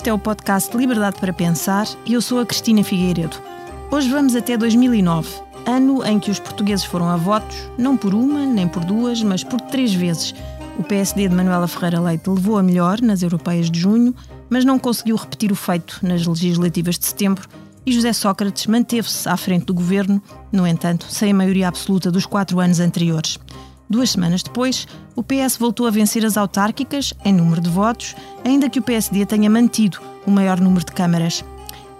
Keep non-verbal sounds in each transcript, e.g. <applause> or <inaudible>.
Este é o podcast Liberdade para Pensar e eu sou a Cristina Figueiredo. Hoje vamos até 2009, ano em que os portugueses foram a votos, não por uma, nem por duas, mas por três vezes. O PSD de Manuela Ferreira Leite levou a melhor nas europeias de junho, mas não conseguiu repetir o feito nas legislativas de setembro e José Sócrates manteve-se à frente do governo, no entanto, sem a maioria absoluta dos quatro anos anteriores. Duas semanas depois, o PS voltou a vencer as autárquicas em número de votos, ainda que o PSD tenha mantido o maior número de câmaras.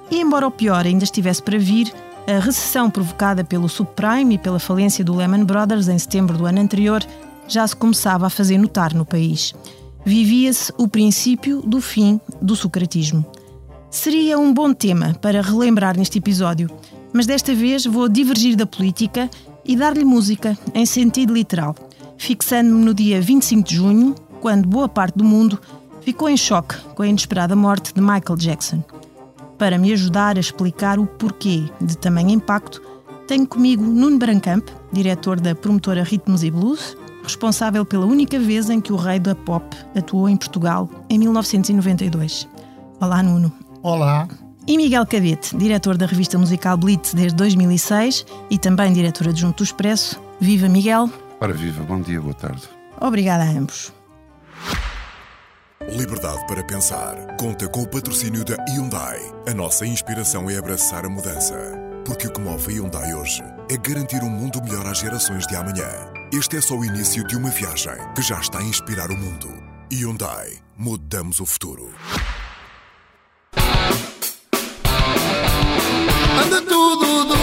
E embora o pior ainda estivesse para vir, a recessão provocada pelo subprime e pela falência do Lehman Brothers em setembro do ano anterior já se começava a fazer notar no país. Vivia-se o princípio do fim do socratismo. Seria um bom tema para relembrar neste episódio, mas desta vez vou divergir da política e dar-lhe música, em sentido literal, fixando-me no dia 25 de junho, quando boa parte do mundo ficou em choque com a inesperada morte de Michael Jackson. Para me ajudar a explicar o porquê de tamanho impacto, tenho comigo Nuno Brancamp, diretor da promotora Ritmos e Blues, responsável pela única vez em que o rei da pop atuou em Portugal, em 1992. Olá, Nuno. Olá. E Miguel Cadete, diretor da revista musical Blitz desde 2006 e também diretor adjunto do Expresso. Viva, Miguel. Ora, viva, bom dia, boa tarde. Obrigada a ambos. Liberdade para pensar. Conta com o patrocínio da Hyundai. A nossa inspiração é abraçar a mudança. Porque o que move a Hyundai hoje é garantir um mundo melhor às gerações de amanhã. Este é só o início de uma viagem que já está a inspirar o mundo. Hyundai. Mudamos o futuro. Anda tudo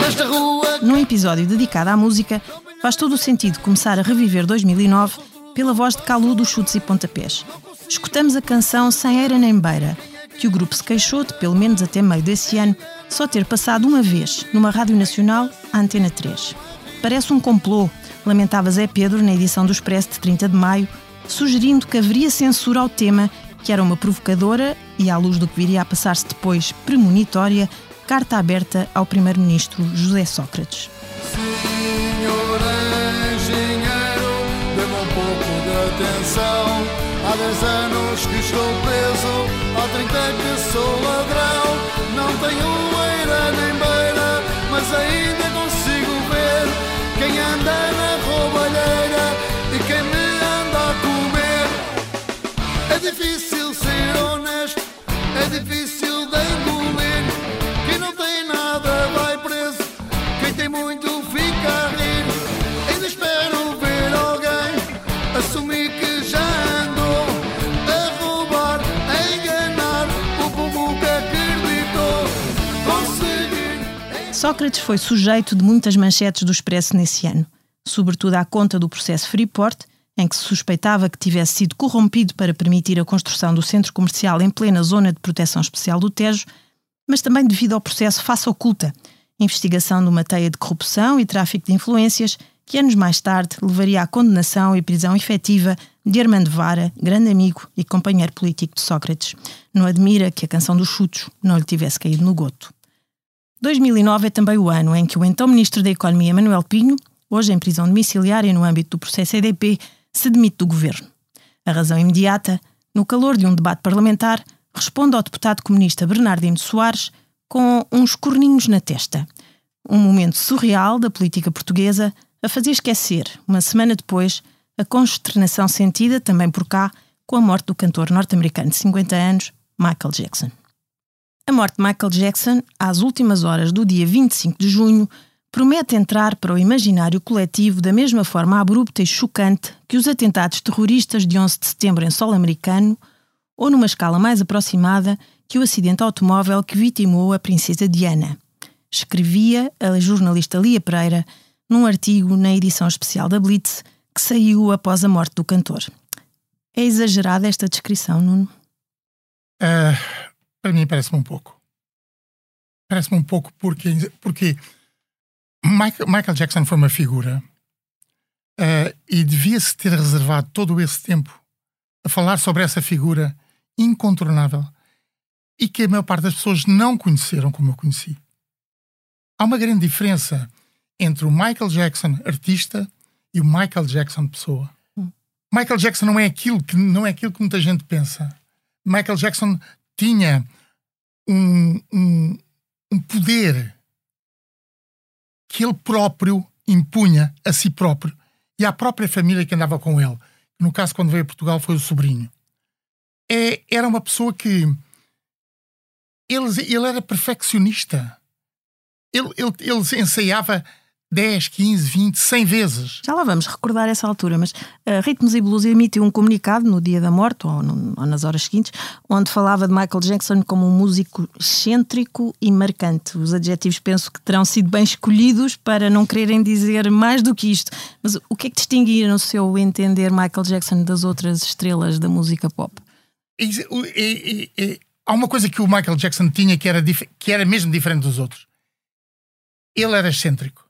nesta rua. Num episódio dedicado à música, faz todo o sentido começar a reviver 2009 pela voz de Calu dos Chutes e Pontapés. Escutamos a canção Sem Era Nem Beira, que o grupo se queixou de, pelo menos até meio desse ano, só ter passado uma vez numa rádio nacional, a Antena 3. Parece um complô, lamentava Zé Pedro na edição do Expresso de 30 de maio, sugerindo que haveria censura ao tema, que era uma provocadora e, à luz do que viria a passar-se depois, premonitória, carta aberta ao primeiro-ministro José Sócrates. Senhor engenheiro, dê-me um pouco de atenção. Há 10 anos que estou preso, há 30 que sou ladrão. Não tenho eira nem beira, mas ainda consigo ver quem anda na roubalheira e quem me anda a comer. É difícil difícil de engolir. Quem não tem nada vai preso, quem tem muito fica a rir. Ainda espero ver alguém assumir que já andou a roubar, a enganar o povo que acreditou. Conseguir. Sócrates foi sujeito de muitas manchetes do Expresso nesse ano, sobretudo à conta do processo Freeport, em que se suspeitava que tivesse sido corrompido para permitir a construção do centro comercial em plena zona de proteção especial do Tejo, mas também devido ao processo Faça Oculta, investigação de uma teia de corrupção e tráfico de influências que anos mais tarde levaria à condenação e prisão efetiva de Armando Vara, grande amigo e companheiro político de Sócrates. Não admira que a canção dos chutos não lhe tivesse caído no goto. 2009 é também o ano em que o então Ministro da Economia, Manuel Pinho, hoje em prisão domiciliária no âmbito do processo EDP, se demite do governo. A razão imediata, no calor de um debate parlamentar, responde ao deputado comunista Bernardino Soares com uns corninhos na testa. Um momento surreal da política portuguesa a fazer esquecer, uma semana depois, a consternação sentida, também por cá, com a morte do cantor norte-americano de 50 anos, Michael Jackson. A morte de Michael Jackson, às últimas horas do dia 25 de junho, promete entrar para o imaginário coletivo da mesma forma abrupta e chocante que os atentados terroristas de 11 de setembro em solo americano, ou numa escala mais aproximada que o acidente automóvel que vitimou a princesa Diana. Escrevia a jornalista Lia Pereira num artigo na edição especial da Blitz que saiu após a morte do cantor. É exagerada esta descrição, Nuno? Ah, para mim parece-me um pouco. Parece-me um pouco porque, porque Michael, Michael Jackson foi uma figura ah, e devia-se ter reservado todo esse tempo a falar sobre essa figura incontornável e que a maior parte das pessoas não conheceram como eu conheci. Há uma grande diferença entre o Michael Jackson artista e o Michael Jackson pessoa. Michael Jackson não é aquilo que não é aquilo que muita gente pensa. Michael Jackson tinha um, um, um poder que ele próprio impunha a si próprio e à própria família que andava com ele. No caso, quando veio a Portugal, foi o sobrinho. É, era uma pessoa que. Ele, ele era perfeccionista. Ele, ele, ele ensaiava 10, 15, 20, 100 vezes. Já lá vamos recordar essa altura, mas uh, Ritmos e Blues emitiu um comunicado no dia da morte, ou, no, ou, nas horas seguintes, onde falava de Michael Jackson como um músico excêntrico e marcante. Os adjetivos penso que terão sido bem escolhidos para não quererem dizer mais do que isto. Mas o que é que distinguia no seu entender Michael Jackson das outras estrelas da música pop? E, e, e, há uma coisa que o Michael Jackson tinha que era, que era mesmo diferente dos outros. Ele era excêntrico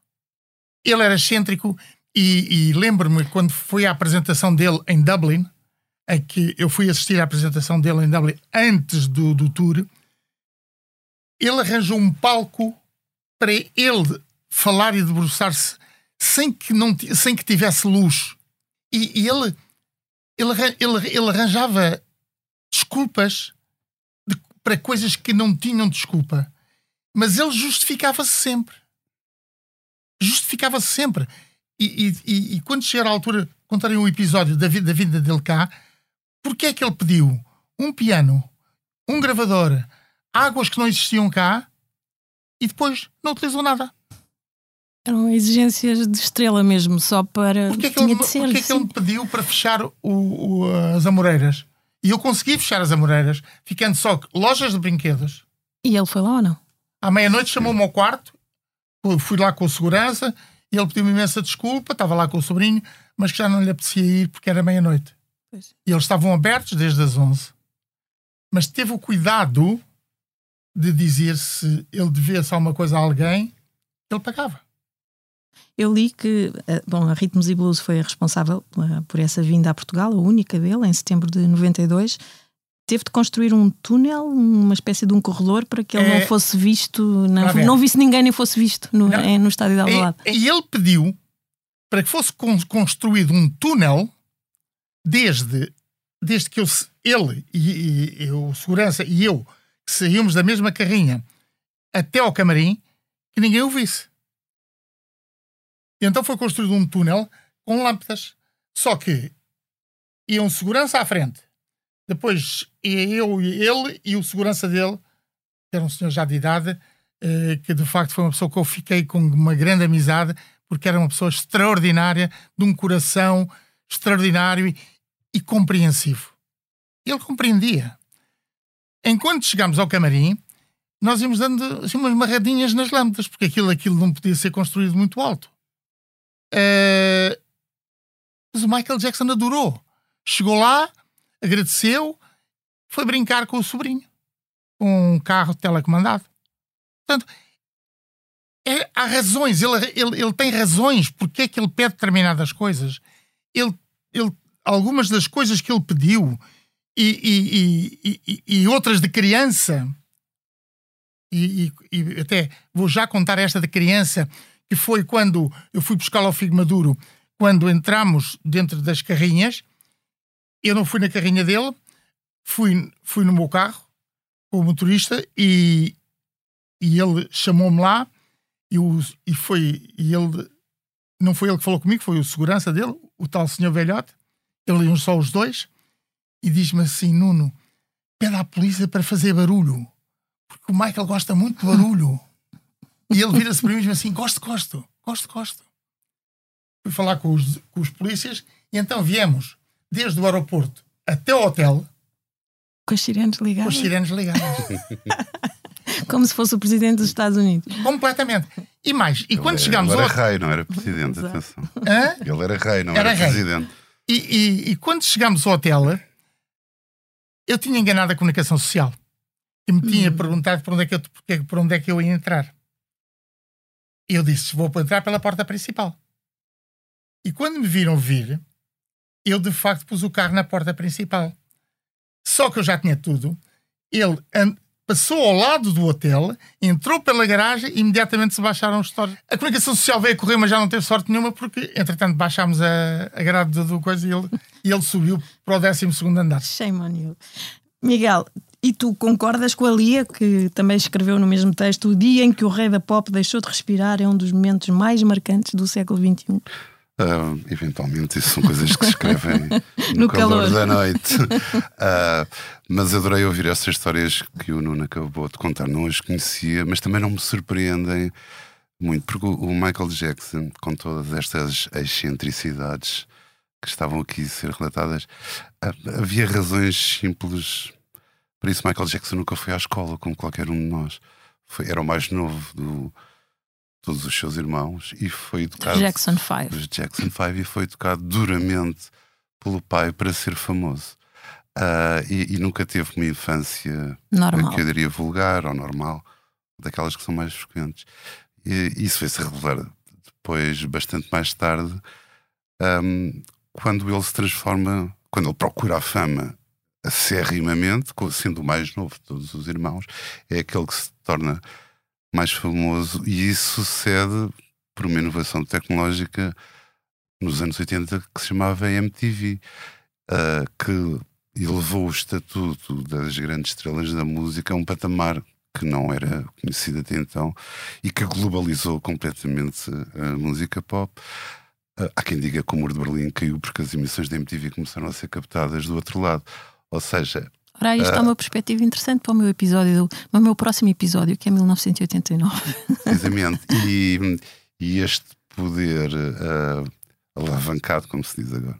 ele era excêntrico e, e lembro-me quando foi a apresentação dele em Dublin, a que eu fui assistir à apresentação dele em Dublin antes do, do tour, ele arranjou um palco para ele falar e debruçar-se sem que, não, sem que tivesse luz. E, e ele, ele, ele, ele arranjava desculpas de, para coisas que não tinham desculpa. Mas ele justificava-se sempre justificava-se sempre. E, e, e, quando chegar à altura, contarei um episódio da vida, da vida dele cá, porque é que ele pediu um piano, um gravador, águas que não existiam cá e depois não utilizou nada? Eram exigências de estrela mesmo, só para. Porque é que, ele, porque é que ele me pediu para fechar o, o, as Amoreiras? E eu consegui fechar as Amoreiras, ficando só lojas de brinquedos. E ele foi lá ou não? À meia-noite chamou-me ao quarto fui lá com o segurança e ele pediu-me imensa desculpa, estava lá com o sobrinho, mas que já não lhe apetecia ir porque era meia-noite. E eles estavam abertos desde as 11. Mas teve o cuidado de dizer se ele devia-se alguma coisa a alguém, ele pagava. Eu li que, eh, bom, a Ritmos e Blues foi a responsável eh, por essa vinda a Portugal, a única dele, em setembro de 92, teve de construir um túnel, uma espécie de um corredor para que ele é... não fosse visto, não, não visse ninguém nem fosse visto no, em, no estádio de Alvalade. E, e ele pediu para que fosse construído um túnel desde, desde que eu, ele e, e, o segurança e eu saímos da mesma carrinha até ao camarim que ninguém o visse. E então foi construído um túnel com lâmpadas. Só que ia um segurança à frente depois eu e ele e o segurança dele, que era um senhor já de idade, eh, que de facto foi uma pessoa que eu fiquei com uma grande amizade, porque era uma pessoa extraordinária, de um coração extraordinário e, compreensivo. Ele compreendia. Enquanto chegámos ao camarim, nós íamos dando assim, umas marradinhas nas lâmpadas, porque aquilo, aquilo não podia ser construído muito alto. Uh, mas o Michael Jackson adorou. Chegou lá, agradeceu, foi brincar com o sobrinho, com um carro telecomandado. Portanto, é, há razões, ele, ele, ele tem razões porque é que ele pede determinadas coisas. Ele, ele, algumas das coisas que ele pediu e, e, e, e outras de criança, e, até vou já contar esta de criança, que foi quando eu fui buscar ao Figo Maduro, quando entramos dentro das carrinhas eu não fui na carrinha dele, fui, fui no meu carro com o motorista e, e ele chamou-me lá e, o, e foi e ele não foi ele que falou comigo, foi o segurança dele, o tal senhor velhote, ele iam só os dois, e diz-me assim: Nuno, pede à polícia para fazer barulho, porque o Michael gosta muito de barulho. e ele vira-se para mim e diz assim: Gosto, gosto, gosto, gosto. Fui falar com os, com os polícias e então viemos desde o aeroporto até o hotel. Com as sirenes ligadas. Com as sirenes ligadas. <laughs> Como se fosse o presidente dos Estados Unidos. Completamente. E mais, e ele quando é, chegámos ele ao. era rei, não era presidente, atenção. Hã? Ele era rei, não era, era, rei. presidente. E, e, e, quando chegámos ao hotel, eu tinha enganado a comunicação social. E me tinha hum. perguntado por onde, é que eu, por onde é que eu ia entrar. E eu disse: vou entrar pela porta principal. E quando me viram vir, eu de facto pus o carro na porta principal. Só que eu já tinha tudo. Ele passou ao lado do hotel, entrou pela garagem e imediatamente se baixaram os stores. A comunicação social veio a correr, mas já não teve sorte nenhuma porque, entretanto, baixámos a, a grade do, do coisa e ele, e ele subiu para o 12 andar. Shame on you. Miguel, e tu concordas com a Lia, que também escreveu no mesmo texto: o dia em que o rei da pop deixou de respirar é um dos momentos mais marcantes do século XXI? Uh, eventualmente, isso são coisas que se escrevem <laughs> no, no calor, calor, da noite. Uh, mas adorei ouvir essas histórias que o Nuno acabou de contar. Não as conhecia, mas também não me surpreendem muito, porque o Michael Jackson, com todas estas excentricidades que estavam aqui a ser relatadas, ah, havia razões simples por isso, Michael Jackson nunca foi à escola como qualquer um de nós. Foi, era o mais novo de todos os seus irmãos e foi educado. Jackson 5. Jackson 5 e foi educado duramente pelo pai para ser famoso. Uh, e, e, nunca teve uma infância normal. que eu diria vulgar ou normal, daquelas que são mais frequentes. E isso foi-se revelar depois, bastante mais tarde, um, quando ele se transforma, quando ele procura a fama acerrimamente, sendo o mais novo de todos os irmãos, é aquele que se torna mais famoso e isso sucede por uma inovação tecnológica nos anos 80 que se chamava MTV, uh, ah, que elevou o estatuto das grandes estrelas da música a um patamar que não era conhecido até então e que globalizou completamente a música pop. Uh, há quem diga que o muro de Berlim caiu porque as emissões da MTV começaram a ser captadas do outro lado. Ou seja. Ora, isto uh, é uma perspectiva interessante para o meu episódio, para o meu próximo episódio, que é 1989. Precisamente. <laughs> e, e este poder uh, alavancado, como se diz agora,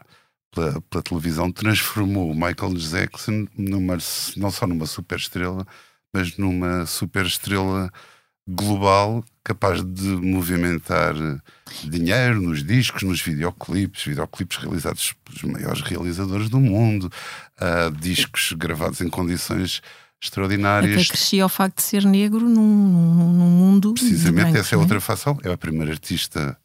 pela, pela, televisão, transformou o Michael Jackson numa, não só numa super estrela, mas numa super estrela global capaz de movimentar dinheiro nos discos, nos videoclipes, videoclipes realizados pelos maiores realizadores do mundo, uh, discos gravados em condições extraordinárias. Até crescia o facto de ser negro num, num, num mundo. Precisamente, essa é, é outra fação. É a primeira artista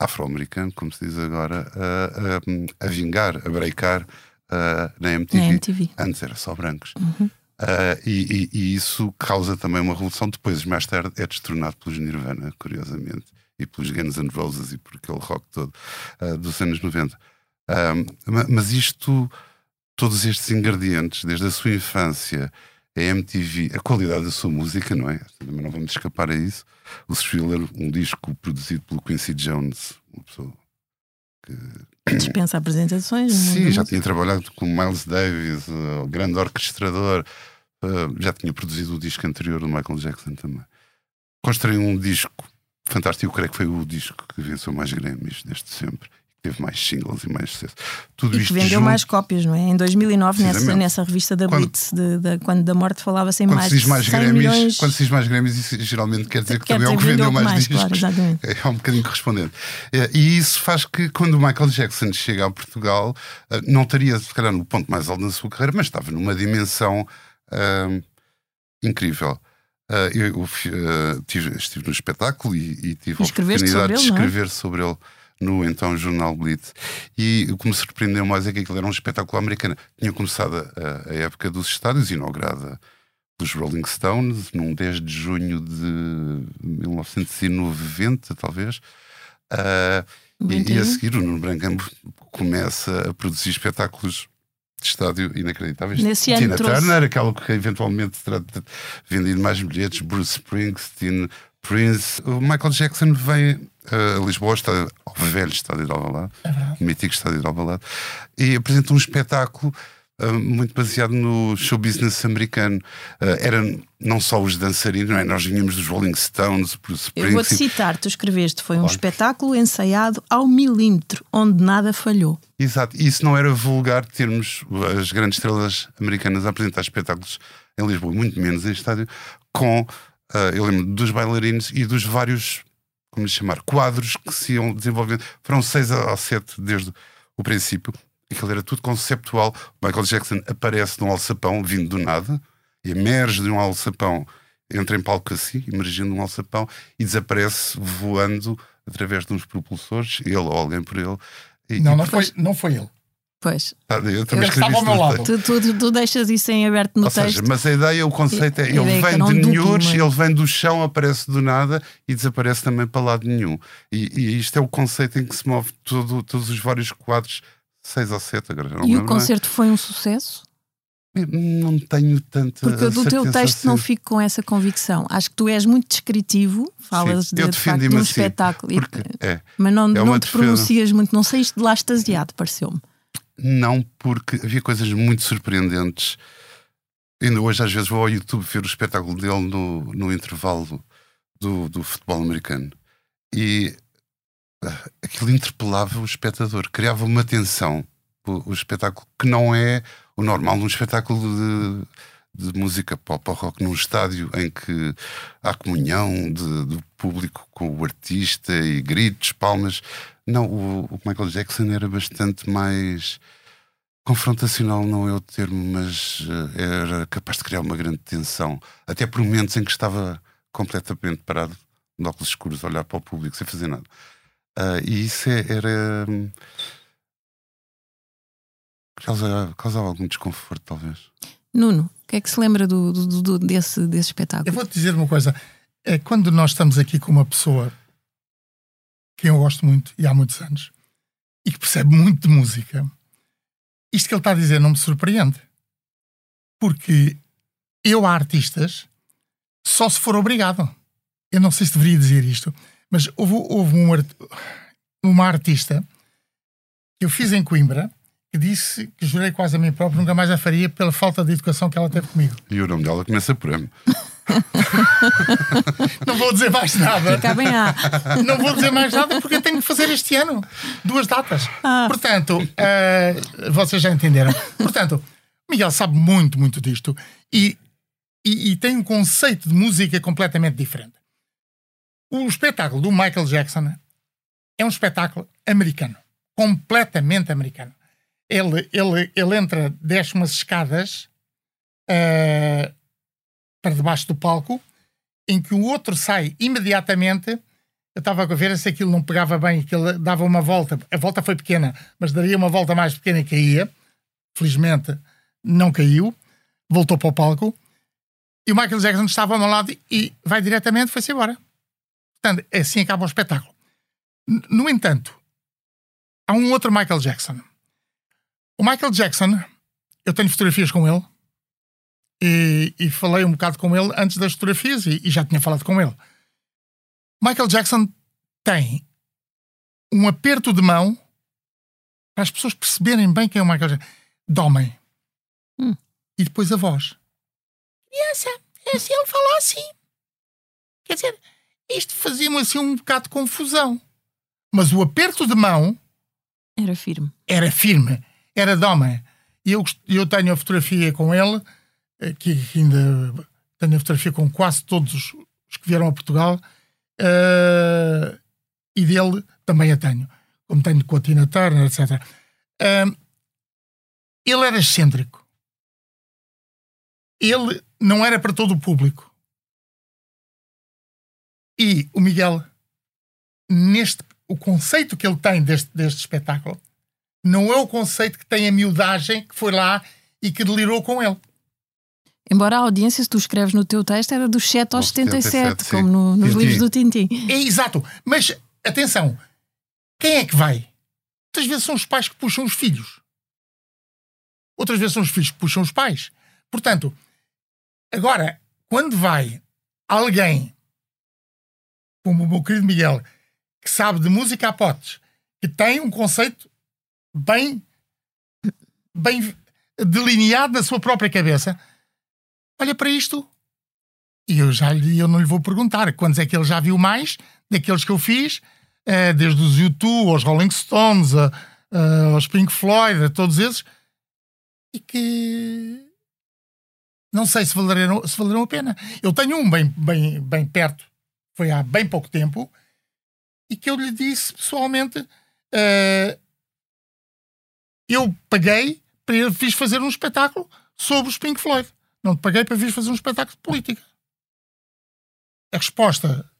afro-americano, como se diz agora, a, a, a vingar, a breakar uh, na, MTV. na MTV. Antes era só brancos. Uhum. Uh, e, e, e, isso causa também uma revolução. Depois, mais tarde, é destronado pelos Nirvana, curiosamente, e pelos Guns N' Roses e por aquele rock todo uh, dos anos 90. Uh, mas isto, todos estes ingredientes, desde a sua infância, a MTV, a qualidade da sua música, não é? Também não vamos escapar a isso. O Thriller, um disco produzido pelo Quincy Jones, uma pessoa que dispensa apresentações. Sim, já tinha trabalhado com Miles Davis, o grande orquestrador, Uh, já tinha produzido o disco anterior do Michael Jackson também. Construí um disco fantástico, eu creio que foi o disco que venceu mais Grammys desde sempre. Teve mais singles e mais sucesso. Tudo e que vendeu junto... mais cópias, não é? Em 2009, nessa, nessa revista da quando, Blitz, de, de, quando da morte falava-se em mais, se diz mais Grammys, milhões... Quando se diz mais Grammys, isso geralmente quer dizer que quer também é o que vendeu, mais, mais discos. Claro, <laughs> é um bocadinho correspondente. É, e isso faz que quando o Michael Jackson chega a Portugal, eh, não estaria, se calhar, no ponto mais alto da sua carreira, mas estava numa dimensão uh, incrível. Uh, eu uh, tive, estive no espetáculo e, e tive a oportunidade de é? escrever sobre ele no então jornal Blitz. E o que me surpreendeu mais é que aquilo era um espetáculo americano. Tinha começado a, a época dos estádios, inaugurada pelos Rolling Stones, num 10 de junho de 1990, talvez. Uh, e, e, a seguir o Nuno Brancampo começa a produzir espetáculos de estádio inacreditáveis. Nesse Tina trouxe... Turner, aquela que eventualmente terá vendido mais bilhetes, Bruce Springsteen, Prince. O Michael Jackson vem a Lisboa, está ao velho estádio de Alvalade, é o mítico estádio de Alvalade, e apresenta um espetáculo muito baseado no show business americano. Uh, eram não só os dançarinos, não é? nós vinhamos dos Rolling Stones, Bruce Springsteen. Eu vou-te citar, tu escreveste, foi um espetáculo ensaiado ao milímetro, onde nada falhou. Exato, e isso não era vulgar termos as grandes estrelas americanas a apresentar espetáculos em Lisboa, muito menos em estádio, com, uh, eu lembro dos bailarinos e dos vários, como lhe chamar, quadros que se iam desenvolvendo. Foram seis a sete desde o princípio aquilo era tudo conceptual. Michael Jackson aparece num alçapão vindo do nada, emerge de um alçapão, entra em palco assim, emergindo de um alçapão e desaparece voando através de uns propulsores, ele ou alguém por ele. E, não, e não, foi, não foi ele. Pois. Ah, eu também ele estava ao meu lado. Tu, tu, tu, deixas isso em aberto no Ou texto. Seja, mas a ideia, o conceito é: ele vem de Nhures, ele vem do chão, aparece do nada e desaparece também para lado nenhum. E, e isto é o conceito em que se move todo, todos os vários quadros seis ou sete agora. e o concerto foi um sucesso? Não tenho tanta. Porque do teu texto assim. não fico com essa convicção. Acho que tu és muito descritivo, falas Sim, de, de facto de um assim, espetáculo, e- porque- é. mas não, É não te defesa. pronuncias muito, não saíste de lá extasiado, pareceu-me. Não, porque havia coisas muito surpreendentes. Ainda hoje, às vezes, vou ao YouTube ver o espetáculo dele no, no intervalo do, do futebol americano. E aquilo interpelava o espectador, criava uma tensão. O, o espetáculo que não é o normal num espetáculo de, de música pop ou rock num estádio em que há comunhão de- do público com o artista e gritos, palmas. Não, o, o Michael Jackson era bastante mais confrontacional, não é o termo, mas eh, era capaz de criar uma grande tensão. Até por momentos em que estava completamente parado, de óculos escuros, a olhar para o público sem fazer nada. Ah, e isso é- era. hum, Causa, causava algum desconforto, talvez. Nuno, o que é que se lembra do, do- do- desse, desse Eu espetáculo? vou-te dizer uma coisa. É quando nós estamos aqui com uma pessoa que eu gosto muito e há muitos anos e que percebe muito de música, isto que ele está a dizer não me surpreende. Porque eu a artistas só se for obrigado. Eu não sei se deveria dizer isto, mas houve, houve um art- uma artista que eu fiz em Coimbra que disse que jurei quase a mim próprio nunca mais a faria pela falta de educação que ela teve comigo. E o nome dela começa por M. <laughs> Não vou dizer mais nada. Fica bem ah, Não vou dizer mais nada porque eu tenho que fazer este ano duas datas. Ah. Portanto, eh, vocês já entenderam. Portanto, Miguel sabe muito, muito disto e, e, e tem um conceito de música completamente diferente. O espetáculo do Michael Jackson é um espetáculo americano, completamente americano. Ele, ele, ele entra, desce umas escadas eh, para debaixo do palco, em que o outro sai imediatamente. Eu estava a ver se aquilo não pegava bem, aquilo dava uma volta. A volta foi pequena, mas daria uma volta mais pequena e caía. Felizmente não caiu. Voltou para o palco. E o Michael Jackson estava ao meu lado e vai diretamente, foi-se embora. Portanto, assim acaba o espetáculo. No entanto, há um outro Michael Jackson. O Michael Jackson, eu tenho fotografias com ele e, e falei um bocado com ele antes das fotografias e, e já tinha falado com ele. Michael Jackson tem um aperto de mão para as pessoas perceberem bem quem é o Michael Jackson. De homem. Hum. E depois a voz. Criança, é assim, ele fala assim. Quer dizer, isto fazia-me assim um bocado de confusão. Mas o aperto de mão era firme. era firme, era de homem. E eu, eu tenho a fotografia com ele, que ainda tenho a fotografia com quase todos os, que vieram a Portugal, eh, e dele também a tenho, como tenho com a Tina Turner, etc. Eh, ele era excêntrico. Ele não era para todo o público. E o Miguel, neste, o conceito que ele tem deste, deste espetáculo, não é o conceito que tem a miudagem que foi lá e que delirou com ele. Embora a audiência, se tu escreves no teu texto, era dos 7 aos Aos 77, 77, sim. como no- nos livros do Tintim. É exato. Mas, atenção, quem é que vai? Muitas vezes são os pais que puxam os filhos. Outras vezes são os filhos que puxam os pais. Portanto, agora, quando vai alguém, como o meu querido Miguel, que sabe de música a potes, que tem um conceito bem, bem delineado na sua própria cabeça, olha para isto e eu já eu não lhe vou perguntar quantos é que ele já viu mais daqueles que eu fiz, eh, desde os U2 aos Rolling Stones, aos Pink Floyd, a todos esses, e que não sei se valeram, se valeram a pena. Eu tenho um bem, bem, bem perto, foi há bem pouco tempo, e que eu lhe disse pessoalmente: eh, eu paguei para ele fiz fazer um espetáculo sobre os Pink Floyd. Não te paguei para vir fazer um espetáculo de política. A resposta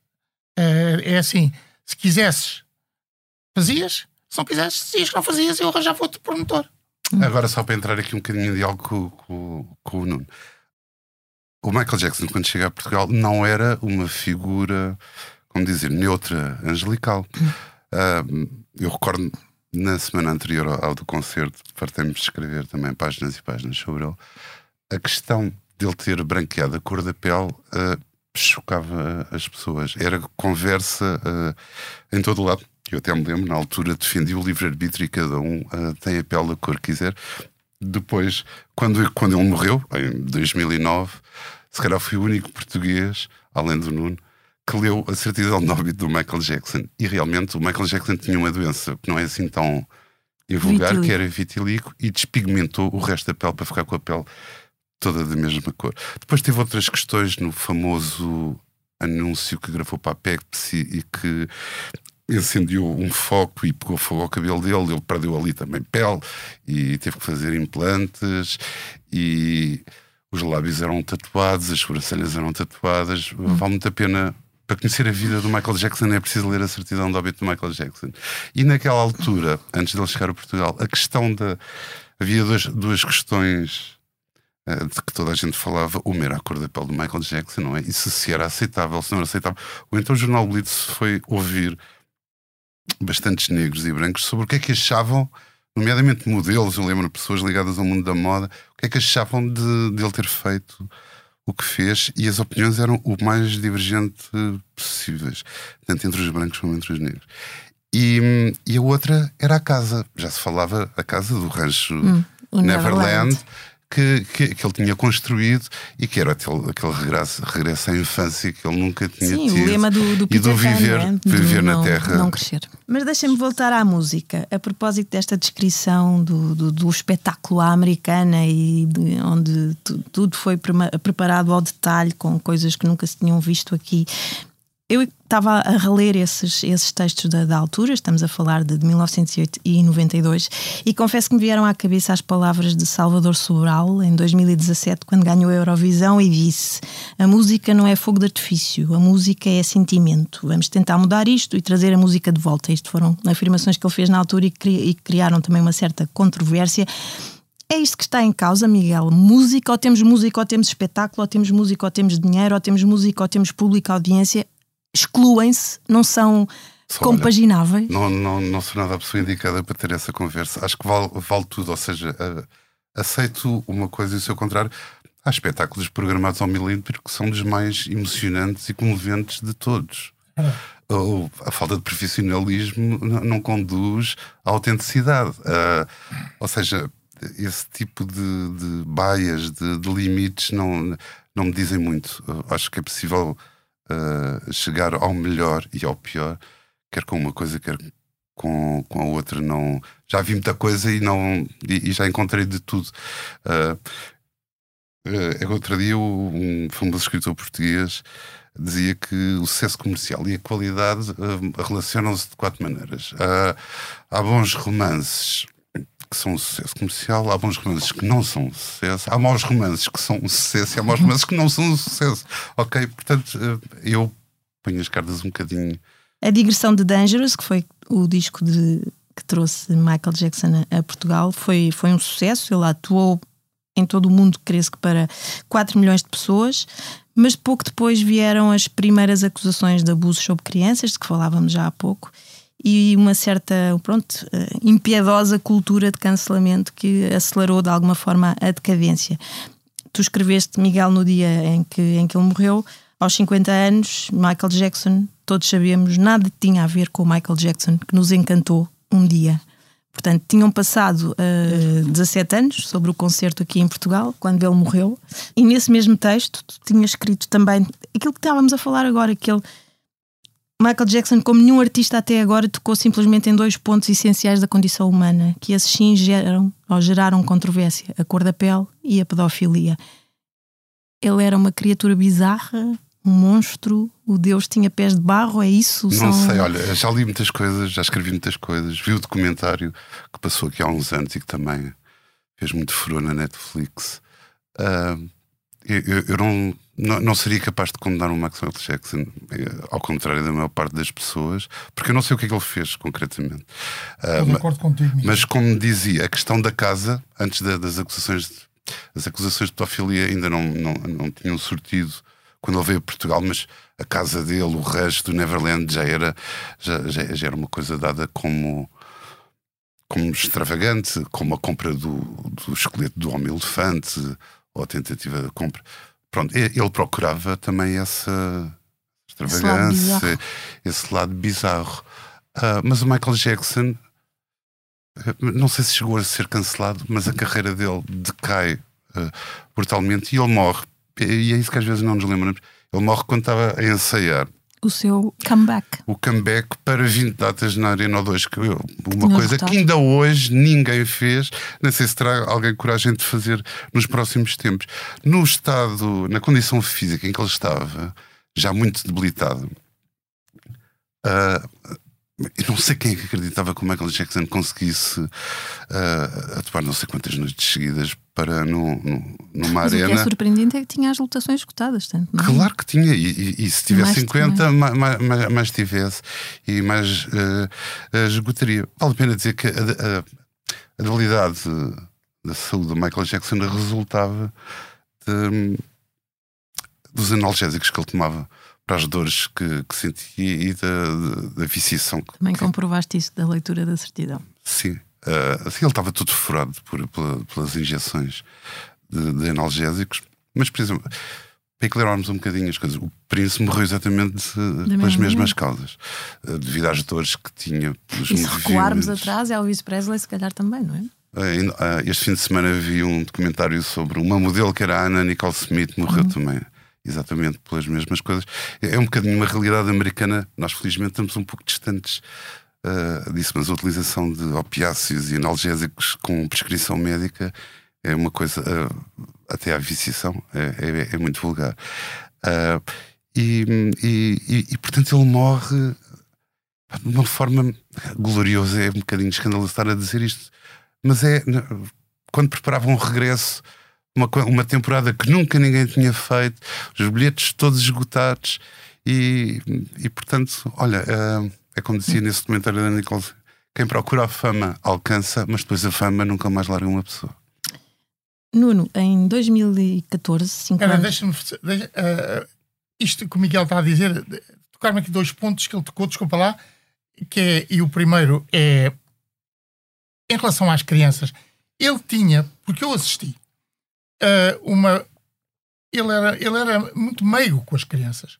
eh, é assim: se quisesses, fazias. Se não quisesses, dizias que não fazias, eu arranjava outro promotor. Agora, só para entrar aqui um bocadinho em diálogo com, com, com o Nuno. O Michael Jackson, quando chega a Portugal, não era uma figura, como dizer, neutra, angelical. Ah, eu recordo na semana anterior ao, do concerto, fartei-me de escrever também páginas e páginas sobre ele. a questão dele ter branqueado a cor da pele uh, chocava as pessoas. Era conversa uh, em todo o lado. Eu até me lembro, na altura, defendi o livre-arbítrio e cada um uh, tem a pele da cor que quiser. Depois, quando, quando ele morreu, em 2009, se calhar fui o único português, além do Nuno, que leu a certidão de óbito do Michael Jackson. E realmente o Michael Jackson tinha uma doença que não é assim tão vulgar, que era vitiligo, e despigmentou o resto da pele para ficar com a pele toda da mesma cor. Depois teve outras questões no famoso anúncio que gravou para a Pepsi e que incendiou um foco e pegou fogo ao cabelo dele, ele perdeu ali também pele e teve que fazer implantes e os lábios eram tatuados, as sobrancelhas eram tatuadas. Hum. Vale muito a pena para conhecer a vida do Michael Jackson é preciso ler a certidão de óbito do Michael Jackson. E naquela altura, antes dele chegar a Portugal, a questão da. Havia duas, duas questões uh, de que toda a gente falava. Uma era a cor da pele do Michael Jackson, não é? E se, se era aceitável, se não era aceitável. Ou então o jornal Blitz foi ouvir bastantes negros e brancos sobre o que é que achavam, nomeadamente modelos, eu lembro pessoas ligadas ao mundo da moda, o que é que achavam de, de ele ter feito o que fez e as opiniões eram o mais divergente possíveis, tanto entre os brancos como entre os negros. E, e a outra era a casa, já se falava a casa do rancho hum, Neverland, Neverland que, que, que, ele tinha construído e que era aquele, aquele regresso, regresso à infância que ele nunca tinha Sim, tido. o lema do, do Peter e do viver, Pan, é? viver do na não, Terra. Não crescer. Mas deixem-me voltar à música. A propósito desta descrição do, do, do espetáculo à americana e de, onde tu, tudo foi preparado ao detalhe com coisas que nunca se tinham visto aqui eu estava a reler esses, esses textos da, da altura, estamos a falar de, de 1992, e confesso que me vieram à cabeça as palavras de Salvador Sobral em 2017, quando ganhou a Eurovisão, e disse: A música não é fogo de artifício, a música é sentimento. Vamos tentar mudar isto e trazer a música de volta. Isto foram afirmações que ele fez na altura e, cri, e criaram também uma certa controvérsia. É isto que está em causa, Miguel. Música, ou temos música, ou temos espetáculo, ou temos música, ou temos dinheiro, ou temos música, ou temos público, audiência excluem-se, não são Só, compagináveis? Olha, não, não, não sou nada a pessoa indicada para ter essa conversa. Acho que vale, vale tudo, ou seja, uh, aceito uma coisa e o seu contrário. Há espetáculos programados ao milímetro que são dos mais emocionantes e comoventes de todos. Uh, a falta de profissionalismo não, conduz à autenticidade. Uh, ou seja, esse tipo de, de baias, de, de, limites, não, não me dizem muito. acho que é possível chegar ao melhor e ao pior, quer com uma coisa, quer com, com a outra. Não, já vi muita coisa e, não, e, e já encontrei de tudo. Uh, uh, outro dia, um famoso escritor português dizia que o sucesso comercial e a qualidade uh, relacionam-se de quatro maneiras. Uh, há bons romances que são um sucesso comercial, há bons romances que não são um sucesso, há maus romances que são um sucesso e há maus <laughs> romances que não são um sucesso. Ok? Portanto, eh, eu ponho as cartas um bocadinho. A digressão de Dangerous, que foi o disco de, que trouxe Michael Jackson a, a Portugal, foi, foi um sucesso. Ele atuou em todo o mundo, creio que para 4 milhões de pessoas, mas pouco depois vieram as primeiras acusações de abuso sobre crianças, de que falávamos já há pouco, e uma certa, pronto, eh, impiedosa cultura de cancelamento que acelerou de alguma forma a decadência. Tu escreveste, Miguel, no dia em que, em que ele morreu, aos 50 anos, Michael Jackson, todos sabemos, nada tinha a ver com o Michael Jackson, que nos encantou um dia. Portanto, tinham passado uh, 17 anos sobre o concerto aqui em Portugal, quando ele morreu, e nesse mesmo texto tu tinhas escrito também aquilo que estávamos a falar agora, que ele Michael Jackson, como nenhum artista até agora, tocou simplesmente em dois pontos essenciais da condição humana, que esses sim geram, ou geraram controvérsia: a cor da pele e a pedofilia. Ele era uma criatura bizarra, um monstro, o Deus tinha pés de barro, é isso? Não São... sei, olha, já li muitas coisas, já escrevi muitas coisas, vi o documentário que passou aqui há uns anos e que também fez muito furor na Netflix. Uh, eu, eu não, não, não, seria capaz de condenar o Maxwell Jackson, eh, ao contrário da maior parte das pessoas, porque eu não sei o que é que ele fez concretamente. Estou uh, de acordo contigo. Mas como dizia, a questão da casa, antes da, das acusações de, as acusações de pedofilia ainda não, não, não tinham sortido quando ele veio a Portugal, mas a casa dele, o resto do Neverland já era, já, já, já era uma coisa dada como como extravagante, como a compra do, do esqueleto do homem-elefante, ou a tentativa de compra. Pronto, ele procurava também essa Esse extravagância, esse lado bizarro. Ah, mas o Michael Jackson, não sei se chegou a ser cancelado, mas a carreira dele decai ah, brutalmente e ele morre. E é isso que às vezes não nos lembramos. Ele morre quando estava a ensaiar O seu comeback. o comeback para 20 datas na Arena 2, que eu- uma coisa que ainda hoje ninguém fez, não sei se terá alguém coragem de fazer nos próximos tempos. No estado, na condição física em que ele estava, já muito debilitado, ah, eu não sei quem é que acreditava que o Michael Jackson conseguisse ah, atuar não sei quantas noites seguidas para no, no- numa Mas o que é arena. surpreendente é que tinha as lotações escutadas, tanto, não é? Claro que tinha, e, e- e se tivesse Mais 50, mais, mais, mais tivesse e mais eh, esgotaria. Vale a pena dizer que a, a, a debilidade da saúde do Michael Jackson resultava de- dos analgésicos que ele tomava para as dores que, que sentia e da, da viciação. que- Também comprovaste isso da leitura da certidão. Sim. Ah, assim, ele estava todo furado por, pela- pelas injeções de, de analgésicos. Mas, por exemplo, para equilibrarmos um bocadinho as coisas, o Príncipe morreu exatamente pelas mesma mesmas causas, eh, devido às dores que tinha. Pelos E se recuarmos atrás, Elvis Presley, se calhar também, não é? Ah, este fim de semana vi um documentário sobre uma modelo que era a Anna Nicole Smith, Uhum. morreu também. Exatamente pelas mesmas coisas. É é um bocadinho uma realidade americana. Nós, felizmente, estamos um pouco distantes ah, disso, mas a utilização de opiáceos e analgésicos com prescrição médica é uma coisa, ah, até à viciação, é, é- é muito vulgar. Ah, e, e- e- e, portanto, ele morre de uma forma gloriosa. É um bocadinho escandaloso estar a dizer isto, mas é quando preparavam um regresso. Uma, uma temporada que nunca ninguém tinha feito, os bilhetes todos esgotados, e, e portanto, olha, ah, é como dizia nesse documentário da Nicole: quem procura a fama alcança, mas depois a fama nunca mais larga uma pessoa. Nuno, em 2014, 5 Espera, anos. deixa-me. deixa- ah, isto que o Miguel está a dizer, tocar-me aqui dois pontos que ele tocou, desculpa lá, que é, e o primeiro é em relação às crianças. Ele tinha, porque eu assisti, ah, uma. Ele era, ele era muito meigo com as crianças.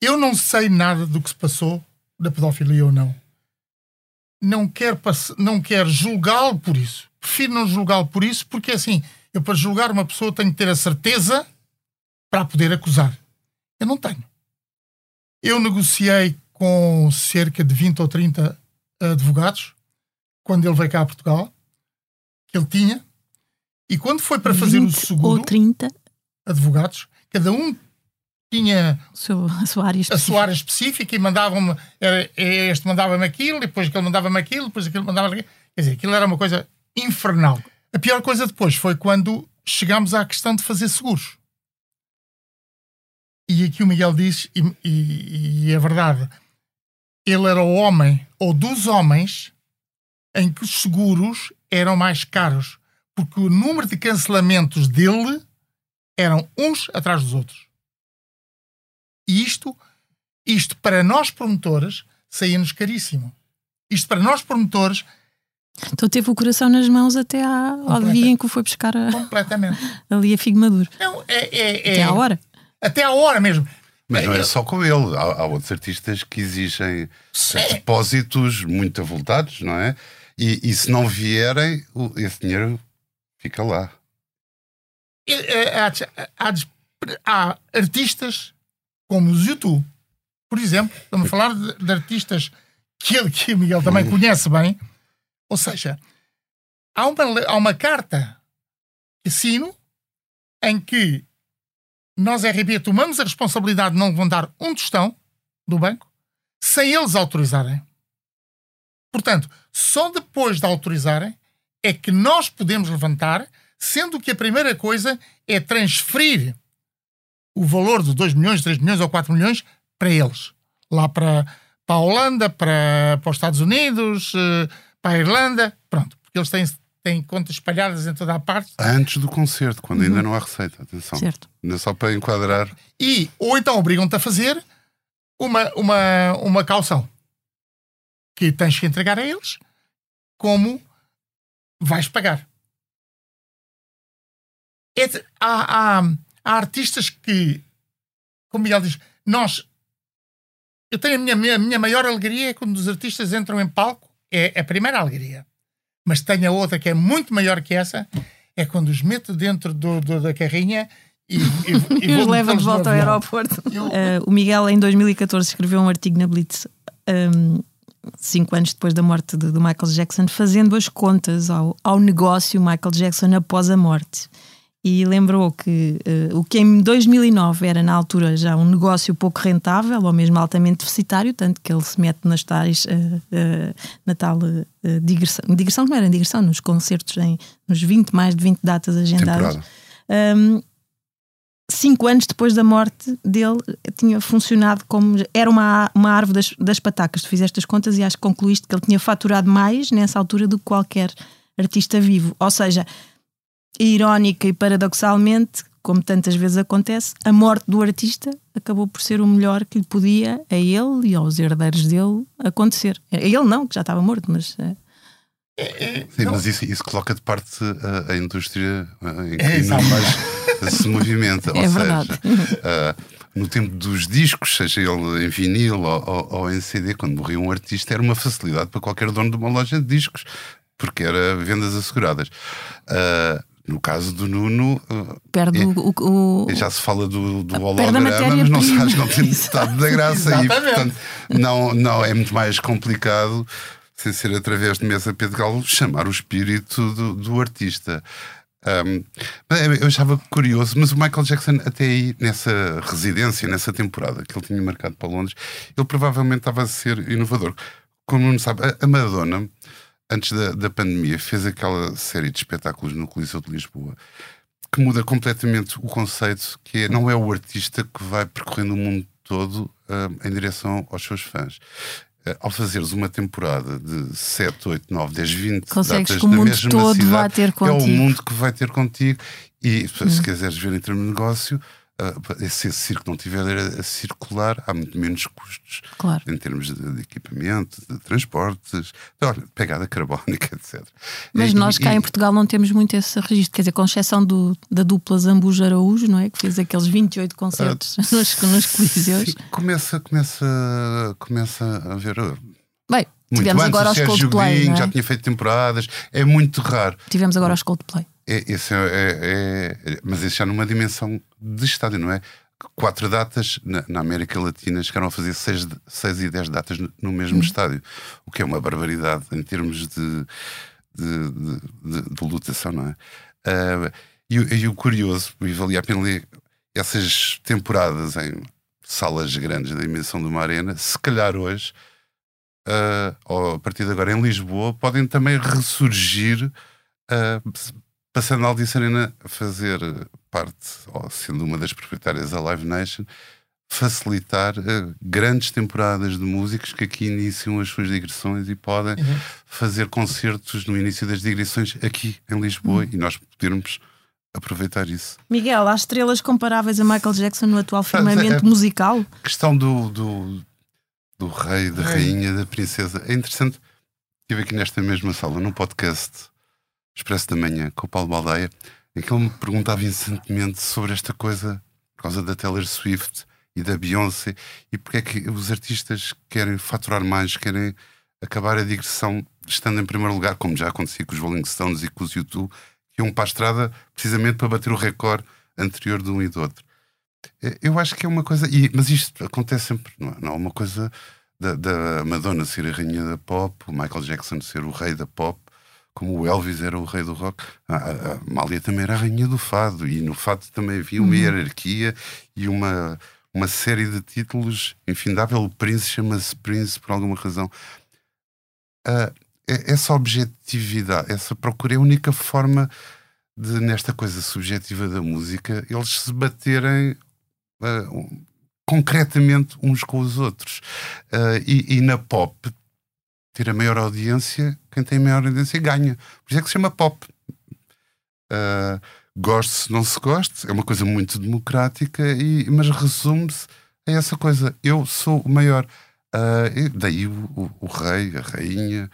Eu não sei nada do que se passou da pedofilia ou não. Não quero, não quero julgá-lo por isso. Prefiro não julgá-lo por isso, porque assim, eu para julgar uma pessoa tenho que ter a certeza para poder acusar. Eu não tenho. Eu negociei com cerca de 20 ou 30 advogados quando ele veio cá a Portugal, que ele tinha, e quando foi para fazer o 20 seguro, Ou 30, advogados, cada um tinha seu- a sua área a específica. sua área específica e mandavam-me, era- este mandava-me aquilo, depois aquele mandava-me aquilo, depois aquilo mandava-me aquilo. Quer dizer, aquilo era uma coisa infernal. A pior coisa depois foi quando chegámos à questão de fazer seguros. E aqui o Miguel diz, e, e- e é verdade, ele era o homem, ou dos homens, em que os seguros eram mais caros, porque o número de cancelamentos dele eram uns atrás dos outros. E isto, isto para nós promotores, saía-nos caríssimo. Isto para nós promotores, Então teve o coração nas mãos até à, ao dia em que o foi buscar a- completamente. <laughs> ali a Figo Maduro. Não, é, é, é- Até à hora. Até à hora mesmo. Mas não É, só com ele. Há, há outros artistas que exigem Sim. depósitos muito avultados, não é? E, e se não vierem, esse dinheiro fica lá. É, Há, há des- há artistas como os YouTube, por exemplo, estamos a falar de, de artistas que, ele, que o Miguel também conhece bem. Ou seja, há uma, há uma carta que assino em que nós, RB, tomamos a responsabilidade de não levantar um tostão do banco sem eles autorizarem. Portanto, só depois de autorizarem é que nós podemos levantar, sendo que a primeira coisa é transferir o valor de 2 milhões, 3 milhões ou 4 milhões para eles. Lá para, para a Holanda, para, para os Estados Unidos, eh, para a Irlanda, pronto, porque eles têm, têm contas espalhadas em toda a parte. Antes do concerto, quando ainda não há receita. Atenção. Certo. Ainda só para enquadrar. E, ou então obrigam-te a fazer uma, uma, uma calção que tens que entregar a eles como vais pagar. é, há, há, há artistas que, como Miguel diz, nós. Eu tenho a minha, minha, minha maior alegria é quando os artistas entram em palco, é a primeira alegria. Mas tenho a outra que é muito maior que essa, é quando os meto dentro do, do da carrinha e, e, e <laughs> os leva de volta ao aeroporto. Eu... Uh, o Miguel, em 2014, escreveu um artigo na Blitz, um, cinco anos depois da morte de, do Michael Jackson, fazendo as contas ao, ao negócio Michael Jackson após a morte e lembrou que uh, o que em 2009 era na altura já um negócio pouco rentável ou mesmo altamente deficitário, tanto que ele se mete nas tais, uh, uh, na tal digressão, digressão, não era digressão, nos concertos, em, nos 20, mais de 20 datas agendadas. Um, cinco anos depois da morte dele, tinha funcionado como. Era uma, uma árvore das, das patacas. Tu fizeste as contas e acho que concluíste que ele tinha faturado mais nessa altura do que qualquer artista vivo. Ou seja, irónica e paradoxalmente, como tantas vezes acontece, a morte do artista acabou por ser o melhor que lhe podia a ele e aos herdeiros dele acontecer. A ele não, que já estava morto, mas. Eh, Sim, mas isso, isso coloca de parte a, a indústria eh, em que é, não mais <laughs> <laughs> se movimenta. É ou verdade. Seja, uh, no tempo dos discos, seja ele em vinil ou, ou, ou, em CD, quando morria um artista, era uma facilidade para qualquer dono de uma loja de discos, porque era vendas asseguradas. Uh, no caso do Nuno, uh, perde é, o, o, Já se fala do, do holograma, mas não sabes não tem <laughs> metade da graça e, portanto, não, não é muito mais complicado, sem ser através de mesa Pedro Galo, chamar o espírito do, do artista. Um, eu achava curioso, mas o Michael Jackson, até aí, nessa residência, nessa temporada que ele tinha marcado para Londres, ele provavelmente estava a ser inovador. Como não sabe, a Madonna antes da, da pandemia, fez aquela série de espetáculos no Coliseu de Lisboa que muda completamente o conceito, que é, não é o artista que vai percorrendo o mundo todo uh, em direção aos seus fãs. Uh, ao fazeres uma temporada de 7, 8, 9, 10, 20 Consegues datas que o mundo mesma todo cidade, vai ter contigo. é o mundo que vai ter contigo. E se hum. quiseres ver em termos de negócio, uh, se esse circo não estiver a, a, circular, há muito menos custos claro. em termos de, de, equipamento, de transportes, de, olha, pegada carbónica, <laughs> etc. Mas e, nós cá e, em Portugal não temos muito esse registro, quer dizer, com exceção do, da dupla Zambujo Araújo, não é? Que fez aqueles 28 concertos uh, <laughs> nos, nos coliseus. Começa, começa, começa a ver. Uh, Bem, muito tivemos antes, agora os Coldplay. Godinho, é? Já tinha feito temporadas, é muito raro. Tivemos agora os Coldplay. É, esse é, é, é, mas esse já numa dimensão de estádio, não é? Quatro datas na, na América Latina chegaram a fazer seis, seis e dez datas no, no mesmo hum. estádio, o que é uma barbaridade em termos de, de, de, de lotação, não é? Uh, e, e, o curioso, e valia a pena ler essas temporadas em salas grandes da dimensão de uma arena, se calhar hoje, uh, ou a partir de agora em Lisboa, podem também ressurgir. Uh, passando a Aldice Arena a fazer parte, ou sendo uma das proprietárias da Live Nation, facilitar uh, grandes temporadas de músicos que aqui iniciam as suas digressões e podem uhum. fazer concertos no início das digressões aqui em Lisboa uhum. e nós podermos aproveitar isso. Miguel, há estrelas comparáveis a Michael Jackson no atual <laughs> firmamento é, musical? A questão do, do, do rei, da é. rainha, da princesa é interessante. Estive aqui nesta mesma sala, num podcast Expresso da Manhã, com o Paulo Baldeia, em que ele me perguntava incessantemente sobre esta coisa, por causa da Taylor Swift e da Beyoncé, e porque é que os artistas querem faturar mais, querem acabar a digressão estando em primeiro lugar, como já acontecia com os Rolling Stones e com os YouTube, que iam para a estrada precisamente para bater o recorde anterior de um e do outro. Eh, eu acho que é uma coisa, e, mas isto acontece sempre, não é, não é uma coisa da, da Madonna ser a rainha da pop, o Michael Jackson ser o rei da pop, como o Elvis era o rei do rock, a, a Mália também era a rainha do fado, e no fado também havia uma uhum. hierarquia e uma, uma série de títulos infindável. O Prince chama-se Prince por alguma razão. Uh, essa objetividade, essa procura é a única forma de, nesta coisa subjetiva da música, eles se baterem uh, concretamente uns com os outros. Uh, e, e, na pop ter a maior audiência, quem tem maior audiência ganha. Por isso é que se chama pop. Uh, goste-se, não se goste, é uma coisa muito democrática, e, mas resume-se a essa coisa. Eu sou o maior. Uh, daí o, o, o, rei, a rainha,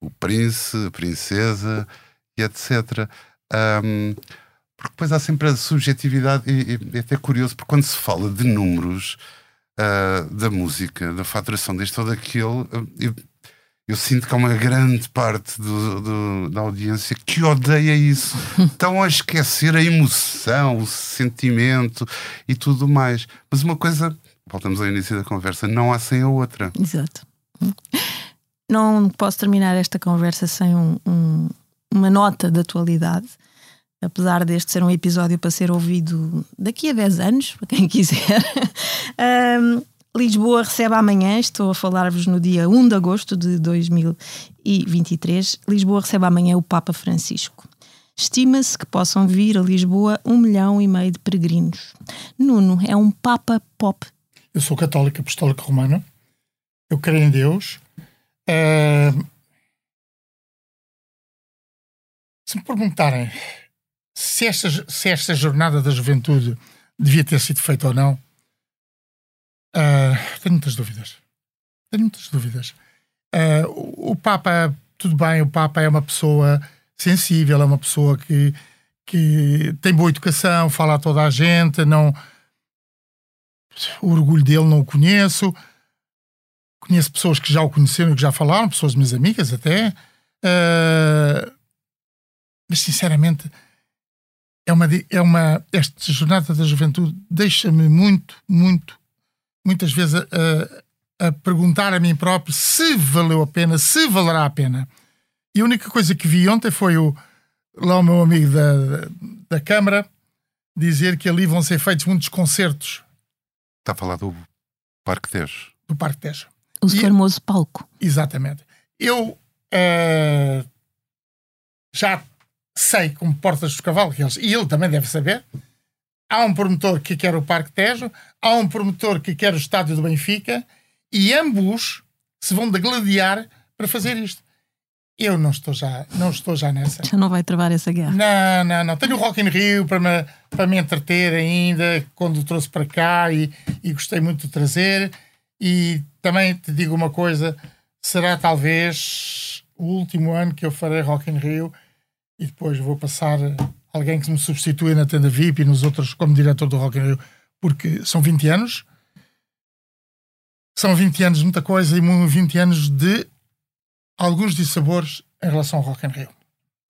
o príncipe, a princesa, e etc. Um, porque depois há sempre a subjetividade, e, e é até curioso, porque quando se fala de números uh, da música, da faturação deste ou daquele, eu, eu, sinto que há uma grande parte do, do, da audiência que odeia isso. <laughs> Estão a esquecer a emoção, o sentimento e tudo mais. Mas uma coisa, voltamos ao início da conversa, não há sem a outra. Exato. Não posso terminar esta conversa sem um, um, uma nota de atualidade apesar deste ser um episódio para ser ouvido daqui a 10 anos, para quem <laughs> quiser. <laughs> um, Lisboa recebe amanhã, estou a falar-vos no dia 1 de agosto de 2023, Lisboa recebe amanhã o Papa Francisco. Estima-se que possam vir a Lisboa um milhão e meio de peregrinos. Nuno é um Papa pop. Eu sou católico apostólico romano, eu creio em Deus. Uh, se me perguntarem se esta, se esta jornada da juventude devia ter sido feita ou não, uh, tenho muitas dúvidas. Tenho muitas dúvidas. Uh, o, Papa, tudo bem, o Papa é uma pessoa sensível, é uma pessoa que, que tem boa educação, fala a toda a gente, não. O orgulho dele não o conheço. Conheço pessoas que já o conheceram e que já falaram, pessoas minhas amigas até. Uh, mas sinceramente é uma, é uma esta jornada da juventude deixa-me muito, muito, muitas vezes a, a, perguntar a mim próprio se valeu a pena, se valerá a pena. E a única coisa que vi ontem foi o, lá o meu amigo da, da Câmara dizer que ali vão ser feitos muitos concertos. Está a falar do Parque Tejo. Do Parque Tejo. O e, famoso palco. Exatamente. Eu uh, já sei como portas dos cavalos, eles, e ele também deve saber. Há um promotor que quer o Parque Tejo, há um promotor que quer o estádio do Benfica, e ambos se vão degladiar para fazer isto. Eu não estou já, não estou já nessa. Já não vai travar essa guerra. Não, não, não. Tenho o Rock in Rio para me, para me entreter ainda, quando o trouxe para cá e, e gostei muito de trazer. E também te digo uma coisa: será talvez o último ano que eu farei Rock in Rio e depois vou passar alguém que me substitui na tenda VIP e nos outros como diretor do Rock in Rio, porque são 20 anos. São 20 anos de muita coisa e 20 anos de alguns dissabores em relação ao Rock in Rio.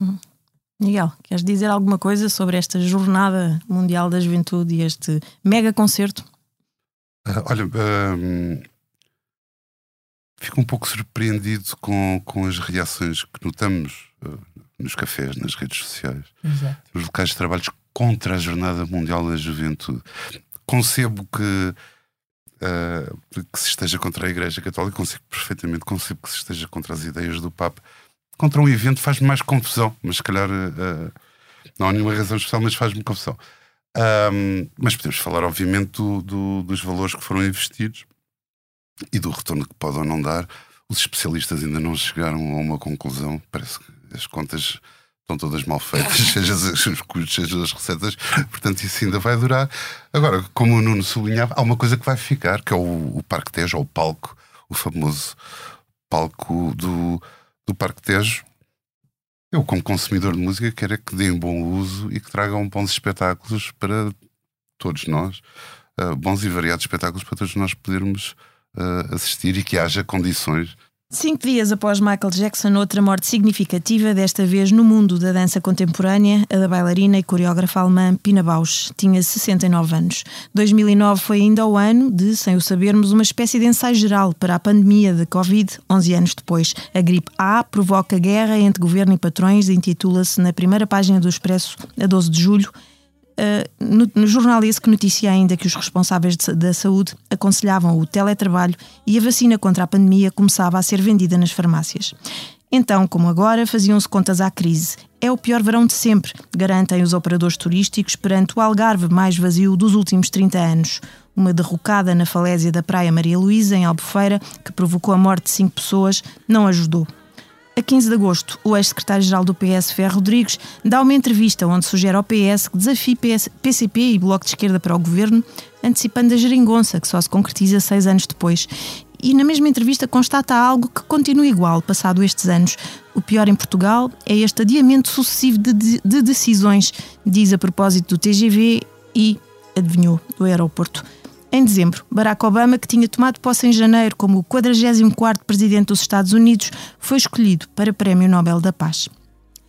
Hum. Miguel, queres dizer alguma coisa sobre esta Jornada Mundial da Juventude e este mega concerto? Uh, olha, uh, fico um pouco surpreendido com, com as reações que notamos uh, nos cafés, nas redes sociais, Exato. nos locais de trabalho contra a Jornada Mundial da Juventude. Concebo que, uh, que se esteja contra a Igreja Católica, concebo perfeitamente, concebo que se esteja contra as ideias do Papa. Contra um evento faz-me mais confusão, mas se calhar uh, não há nenhuma razão especial, mas faz-me confusão. Um, mas podemos falar, obviamente, do, do, dos valores que foram investidos e do retorno que pode ou não dar. Os especialistas ainda não chegaram a uma conclusão. Parece que as contas estão todas mal feitas, <laughs> seja os custos, seja as receitas, portanto isso ainda vai durar. Agora, como o Nuno sublinhava, há uma coisa que vai ficar, que é o, o Parque Tejo, ou o palco, o famoso palco do, do Parque Tejo. Eu, como consumidor de música, quero é que deem bom uso e que tragam bons espetáculos para todos nós, uh, bons e variados espetáculos para todos nós podermos uh, assistir e que haja condições Cinco dias após Michael Jackson, outra morte significativa, desta vez no mundo da dança contemporânea, a da bailarina e coreógrafa alemã Pina Bausch. Tinha 69 anos. 2009 foi ainda o ano de, sem o sabermos, uma espécie de ensaio geral para a pandemia de Covid, 11 anos depois. A gripe A provoca guerra entre governo e patrões, intitula-se na primeira página do Expresso, a 12 de julho, Uh, no, no, jornal esse que noticia ainda que os responsáveis de, da saúde aconselhavam o teletrabalho e a vacina contra a pandemia começava a ser vendida nas farmácias. Então, como agora, faziam-se contas à crise. É o pior verão de sempre, garantem os operadores turísticos perante o Algarve mais vazio dos últimos 30 anos. Uma derrocada na falésia da Praia Maria Luísa, em Albufeira, que provocou a morte de cinco pessoas, não ajudou. A 15 de agosto, o ex-secretário-geral do PS, Ferro Rodrigues, dá uma entrevista onde sugere ao PS que desafie PS, PCP e Bloco de Esquerda para o governo, antecipando a geringonça, que só se concretiza seis anos depois. e na mesma entrevista constata algo que continua igual, passado estes anos. O pior em Portugal é este adiamento sucessivo de, de, de decisões, diz a propósito do TGV e, adivinhou, do aeroporto. Em dezembro, Barack Obama, que tinha tomado posse em janeiro como o 44º presidente dos Estados Unidos, foi escolhido para Prémio Nobel da Paz.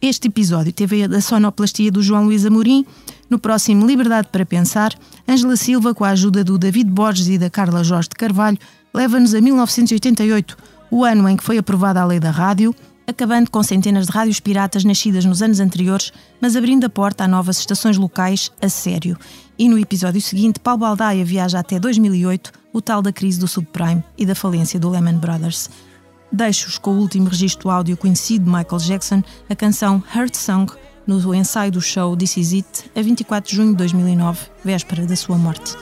Este episódio teve a sonoplastia do João Luís Amorim. No próximo Liberdade para Pensar, Ângela Silva, com a ajuda do David Borges e da Carla Jorge de Carvalho, leva-nos a 1988, o ano em que foi aprovada a lei da rádio, acabando com centenas de rádios piratas nascidas nos anos anteriores, mas abrindo a porta a novas estações locais a sério. E no episódio seguinte, Paulo Baldaia viaja até 2008, o tal da crise do subprime e da falência do Lehman Brothers. Deixo-os com o último registro áudio conhecido de Michael Jackson, a canção Heart Song, no ensaio do show This Is It, a 24 de junho de 2009, véspera da sua morte.